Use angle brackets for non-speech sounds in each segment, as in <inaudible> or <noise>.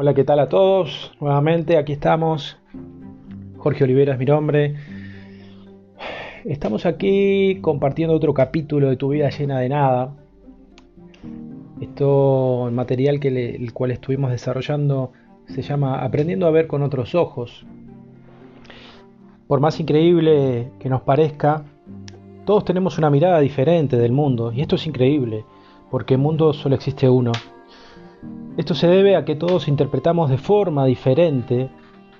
Hola, ¿qué tal a todos? Nuevamente aquí estamos. Jorge Olivera es mi nombre. Estamos aquí compartiendo otro capítulo de tu vida llena de nada. Esto, el material que el cual estuvimos desarrollando se llama Aprendiendo a ver con otros ojos. Por más increíble que nos parezca, todos tenemos una mirada diferente del mundo y esto es increíble, porque el mundo solo existe uno. Esto se debe a que todos interpretamos de forma diferente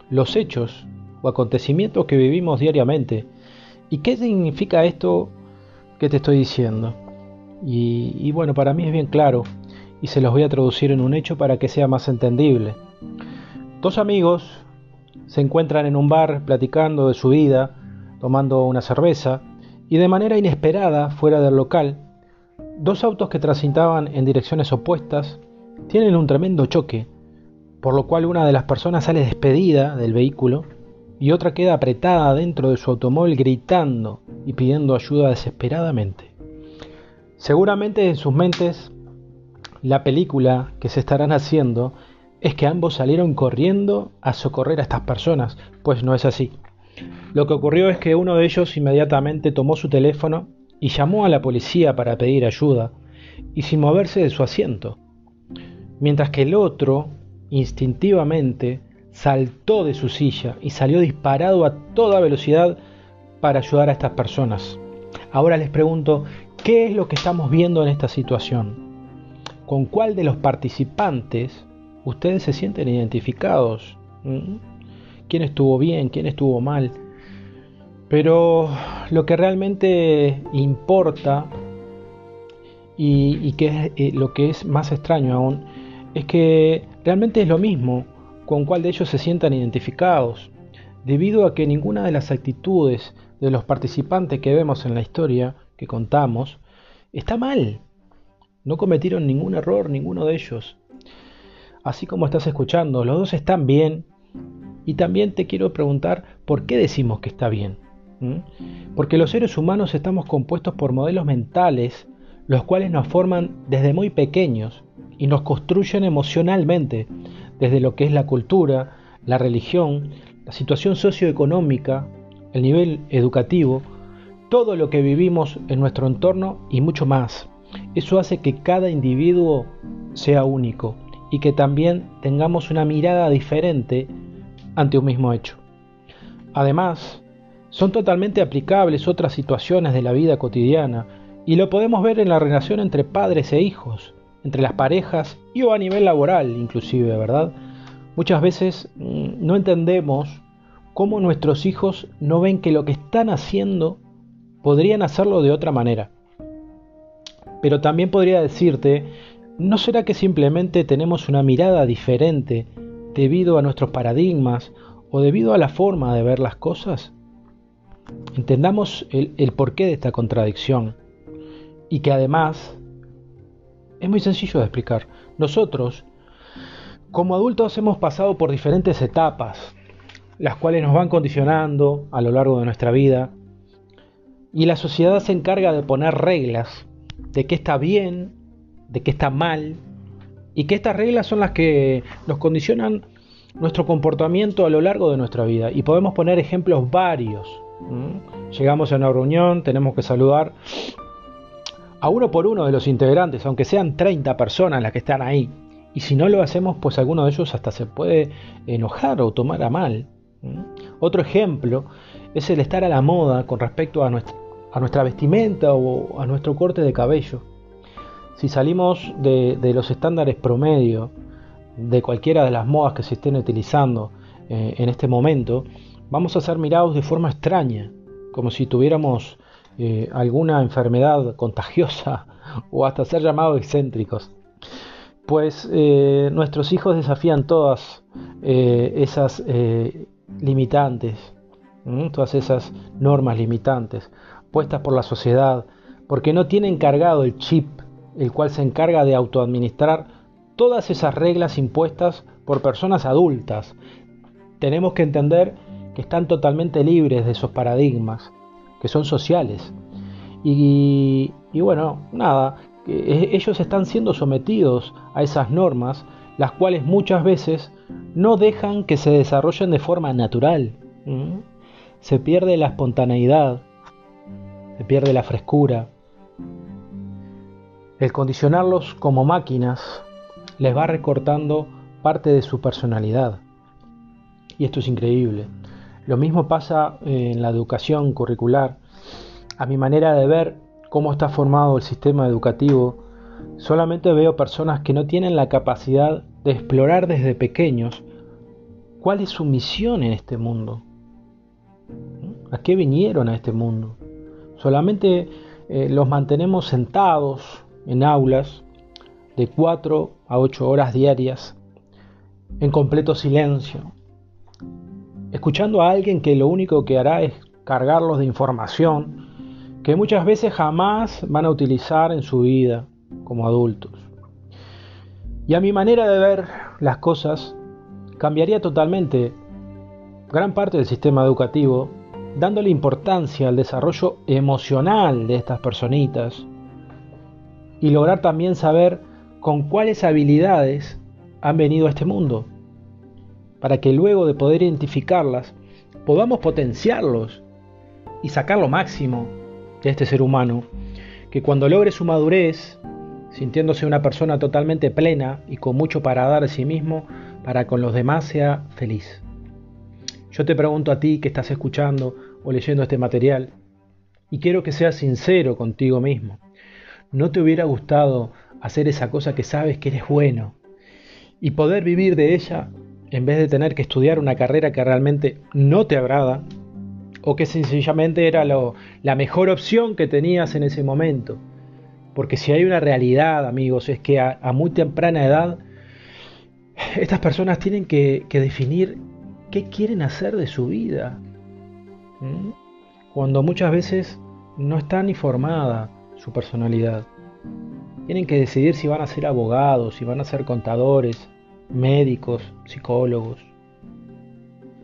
los hechos o acontecimientos que vivimos diariamente. ¿Y qué significa esto que te estoy diciendo? Y, bueno, para mí es bien claro y se los voy a traducir en un hecho para que sea más entendible. Dos amigos se encuentran en un bar platicando de su vida, tomando una cerveza, y de manera inesperada, fuera del local, dos autos que transitaban en direcciones opuestas tienen un tremendo choque, por lo cual una de las personas sale despedida del vehículo y otra queda apretada dentro de su automóvil gritando y pidiendo ayuda desesperadamente. Seguramente en sus mentes la película que se estarán haciendo es que ambos salieron corriendo a socorrer a estas personas, pues no es así. Lo que ocurrió es que uno de ellos inmediatamente tomó su teléfono y llamó a la policía para pedir ayuda, y sin moverse de su asiento, mientras que el otro, instintivamente, saltó de su silla y salió disparado a toda velocidad para ayudar a estas personas. Ahora les pregunto, ¿qué es lo que estamos viendo en esta situación? ¿Con cuál de los participantes ustedes se sienten identificados. ¿Quién estuvo bien? ¿Quién estuvo mal? Pero lo que realmente importa y, que es eh, lo que es más extraño aún es que realmente es lo mismo con cuál de ellos se sientan identificados, debido a que ninguna de las actitudes de los participantes que vemos en la historia que contamos está mal. No cometieron ningún error ninguno de ellos así como estás escuchando, los dos están bien. Y también te quiero preguntar por qué decimos que está bien. Porque los seres humanos estamos compuestos por modelos mentales, los cuales nos forman desde muy pequeños y nos construyen emocionalmente, desde lo que es la cultura, la religión, la situación socioeconómica, el nivel educativo, todo lo que vivimos en nuestro entorno y mucho más. Eso hace que cada individuo sea único y que también tengamos una mirada diferente ante un mismo hecho. Además, son totalmente aplicables otras situaciones de la vida cotidiana y lo podemos ver en la relación entre padres e hijos, entre las parejas y o a nivel laboral inclusive, ¿verdad? Muchas veces mm, no entendemos cómo nuestros hijos no ven que lo que están haciendo podrían hacerlo de otra manera. Pero también podría decirte ¿No será que simplemente tenemos una mirada diferente debido a nuestros paradigmas o debido a la forma de ver las cosas? Entendamos el, porqué de esta contradicción y que además es muy sencillo de explicar. Nosotros, como adultos, hemos pasado por diferentes etapas, las cuales nos van condicionando a lo largo de nuestra vida, y la sociedad se encarga de poner reglas de qué está bien de qué está mal y que estas reglas son las que nos condicionan nuestro comportamiento a lo largo de nuestra vida. Y podemos poner ejemplos varios. Llegamos a una reunión, tenemos que saludar a uno por uno de los integrantes, aunque sean 30 personas las que están ahí. Y si no lo hacemos, pues alguno de ellos hasta se puede enojar o tomar a mal. Otro ejemplo es el estar a la moda con respecto a nuestra, vestimenta o a nuestro corte de cabello. Si salimos de, los estándares promedio de cualquiera de las modas que se estén utilizando eh, en este momento, vamos a ser mirados de forma extraña, como si tuviéramos eh, alguna enfermedad contagiosa <laughs> o hasta ser llamados excéntricos. Pues eh, nuestros hijos desafían todas esas limitantes, todas esas normas limitantes puestas por la sociedad, porque no tienen cargado el chip el cual se encarga de autoadministrar todas esas reglas impuestas por personas adultas. Tenemos que entender que están totalmente libres de esos paradigmas, que son sociales. Y, bueno, nada, ellos están siendo sometidos a esas normas las cuales muchas veces no dejan que se desarrollen de forma natural. Se pierde la espontaneidad, se pierde la frescura. El condicionarlos como máquinas les va recortando parte de su personalidad. Y esto es increíble. Lo mismo pasa en la educación curricular. A mi manera de ver cómo está formado el sistema educativo, solamente veo personas que no tienen la capacidad de explorar desde pequeños cuál es su misión en este mundo. ¿A qué vinieron a este mundo? Solamente eh, los mantenemos sentados en aulas de 4 a 8 horas diarias en completo silencio, escuchando a alguien que lo único que hará es cargarlos de información que muchas veces jamás van a utilizar en su vida como adultos. Y a mi manera de ver las cosas, cambiaría totalmente gran parte del sistema educativo, dándole importancia al desarrollo emocional de estas personitas y lograr también saber con cuáles habilidades han venido a este mundo, para que luego de poder identificarlas podamos potenciarlos y sacar lo máximo de este ser humano, que cuando logre su madurez, sintiéndose una persona totalmente plena y con mucho para dar a sí mismo, para con los demás sea feliz. Yo te pregunto a ti que estás escuchando o leyendo este material, y quiero que seas sincero contigo mismo. ¿No te hubiera gustado hacer esa cosa que sabes que eres bueno y poder vivir de ella en vez de tener que estudiar una carrera que realmente no te agrada o que sencillamente era la mejor opción que tenías en ese momento. Porque si hay una realidad, amigos, es que a, muy temprana edad estas personas tienen que, definir qué quieren hacer de su vida. Cuando muchas veces no está ni formada su personalidad. Tienen que decidir si van a ser abogados, si van a ser contadores, médicos, psicólogos.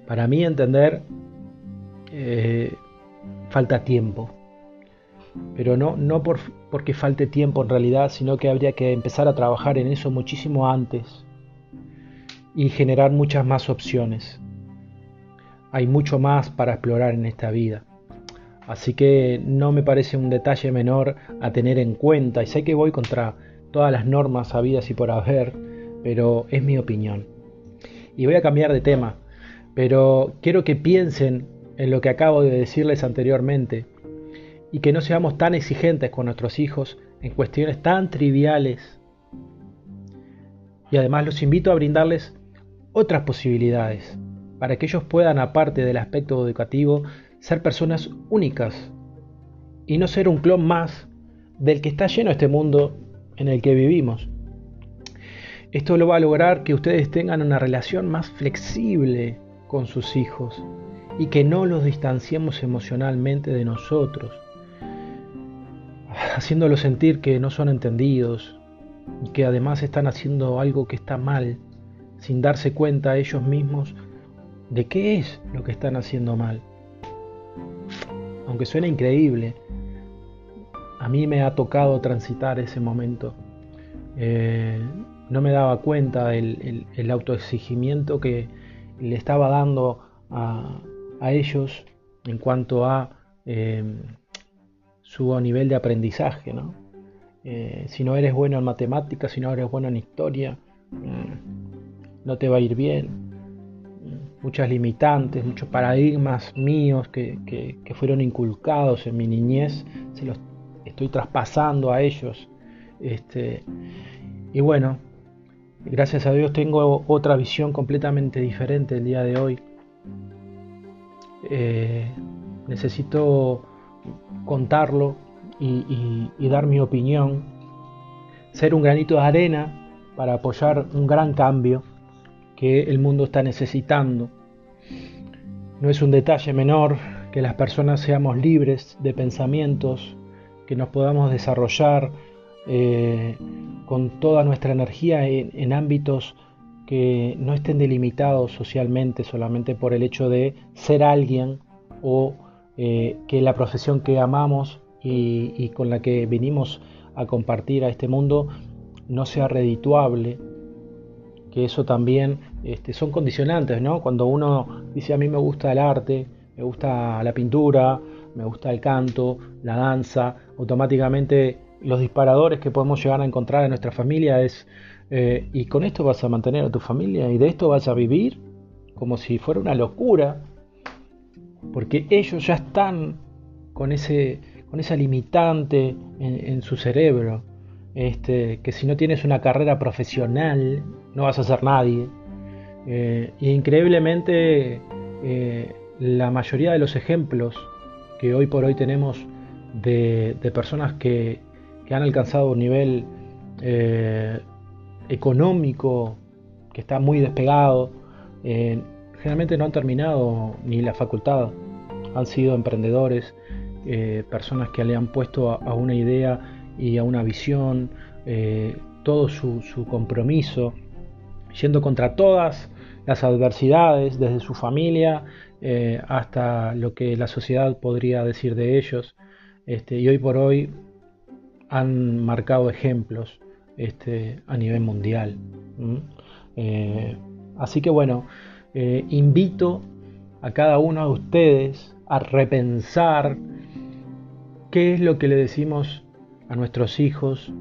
Para mí entender, eh, falta tiempo. Pero no, no por, porque falte tiempo en realidad, sino que habría que empezar a trabajar en eso muchísimo antes y generar muchas más opciones. Hay mucho más para explorar en esta vida. Así que no me parece un detalle menor a tener en cuenta. Y sé que voy contra todas las normas habidas y por haber, pero es mi opinión. Y voy a cambiar de tema, pero quiero que piensen en lo que acabo de decirles anteriormente y que no seamos tan exigentes con nuestros hijos en cuestiones tan triviales. Y además los invito a brindarles otras posibilidades para que ellos puedan, aparte del aspecto educativo, ser personas únicas y no ser un clon más del que está lleno este mundo en el que vivimos. Esto lo va a lograr que ustedes tengan una relación más flexible con sus hijos y que no los distanciemos emocionalmente de nosotros, haciéndolos sentir que no son entendidos y que además están haciendo algo que está mal sin darse cuenta ellos mismos de qué es lo que están haciendo mal aunque suene increíble, a mí me ha tocado transitar ese momento. Eh, no me daba cuenta del el, autoexigimiento que le estaba dando a, ellos en cuanto a em, su nivel de aprendizaje. Eh, si no eres bueno en matemáticas, si no eres bueno en historia, mm, no te va a ir bien muchas limitantes, muchos paradigmas míos que, fueron inculcados en mi niñez, se los estoy traspasando a ellos. Este, y bueno, gracias a Dios tengo otra visión completamente diferente el día de hoy. Eh, necesito contarlo y dar mi opinión, ser un granito de arena para apoyar un gran cambio que el mundo está necesitando. No es un detalle menor que las personas seamos libres de pensamientos, que nos podamos desarrollar eh, con toda nuestra energía en, ámbitos que no estén delimitados socialmente solamente por el hecho de ser alguien o eh, que la profesión que amamos y, con la que venimos a compartir a este mundo no sea redituable que eso también este, son condicionantes, ¿no? Cuando uno dice a mí me gusta el arte, me gusta la pintura, me gusta el canto, la danza, automáticamente los disparadores que podemos llegar a encontrar en nuestra familia es, eh, y con esto vas a mantener a tu familia y de esto vas a vivir como si fuera una locura, porque ellos ya están con, ese, con esa limitante en, su cerebro, este, que si no tienes una carrera profesional no vas a ser nadie. Eh, y increíblemente eh, la mayoría de los ejemplos que hoy por hoy tenemos de, personas que, han alcanzado un nivel eh, económico que está muy despegado, eh, generalmente no han terminado ni la facultad, han sido emprendedores, eh, personas que le han puesto a, una idea y a una visión todo su, compromiso, yendo contra todas las adversidades, desde su familia hasta lo que la sociedad podría decir de ellos. Este, y hoy por hoy han marcado ejemplos este, a nivel mundial. Eh, así que bueno, eh, invito a cada uno de ustedes a repensar qué es lo que le decimos a nuestros hijos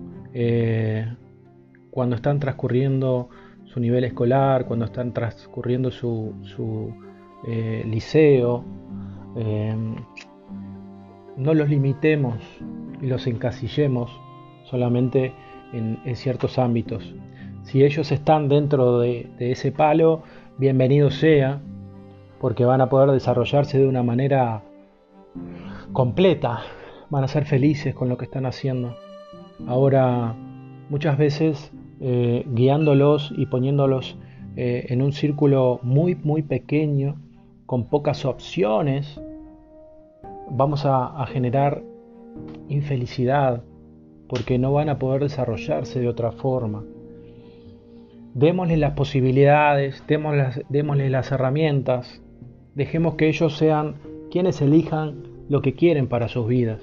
cuando están transcurriendo su nivel escolar, cuando están transcurriendo su, eh, liceo, eh, no los limitemos y los encasillemos solamente en, ciertos ámbitos. Si ellos están dentro de, ese palo, bienvenido sea, porque van a poder desarrollarse de una manera completa, van a ser felices con lo que están haciendo. Ahora, muchas veces eh, guiándolos y poniéndolos en un círculo muy, muy pequeño, con pocas opciones, vamos a, generar infelicidad porque no van a poder desarrollarse de otra forma. Démosles las posibilidades, démosles, las herramientas, dejemos que ellos sean quienes elijan lo que quieren para sus vidas.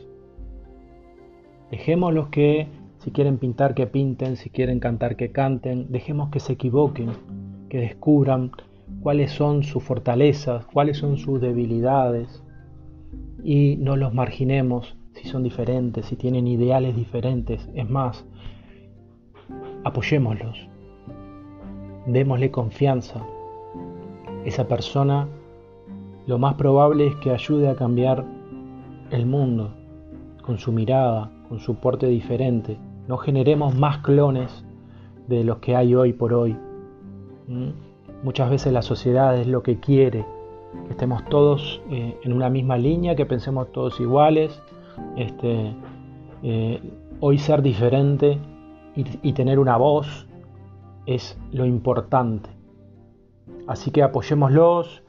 Dejémoslos que si quieren pintar que pinten, si quieren cantar que canten, dejemos que se equivoquen, que descubran cuáles son sus fortalezas, cuáles son sus debilidades y no los marginemos si son diferentes, si tienen ideales diferentes. Es más, apoyémoslos, démosle confianza. Esa persona lo más probable es que ayude a cambiar el mundo con su mirada, con su porte diferente. No generemos más clones de los que hay hoy por hoy. ¿Mm? Muchas veces la sociedad es lo que quiere, que estemos todos eh, en una misma línea, que pensemos todos iguales. Este, eh, hoy ser diferente y, tener una voz es lo importante. Así que apoyémoslos,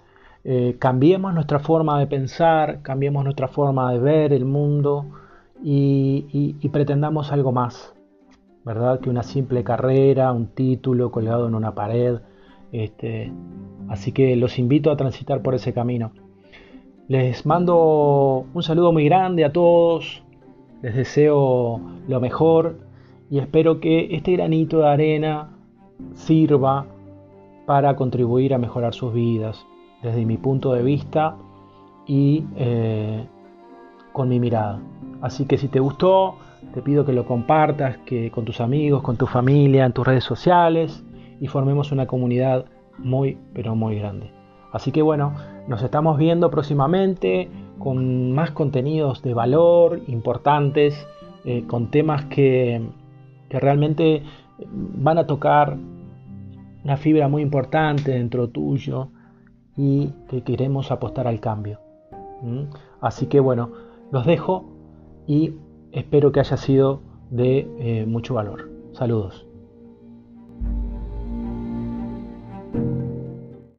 eh, cambiemos nuestra forma de pensar, cambiemos nuestra forma de ver el mundo y, y, pretendamos algo más, ¿verdad? Que una simple carrera, un título colgado en una pared. Este, así que los invito a transitar por ese camino. Les mando un saludo muy grande a todos, les deseo lo mejor y espero que este granito de arena sirva para contribuir a mejorar sus vidas desde mi punto de vista y eh, con mi mirada. Así que si te gustó, te pido que lo compartas que con tus amigos, con tu familia, en tus redes sociales y formemos una comunidad muy, pero muy grande. Así que bueno, nos estamos viendo próximamente con más contenidos de valor, importantes, eh, con temas que, que, realmente van a tocar una fibra muy importante dentro tuyo y que queremos apostar al cambio. Así que bueno, los dejo y espero que haya sido de eh, mucho valor. Saludos.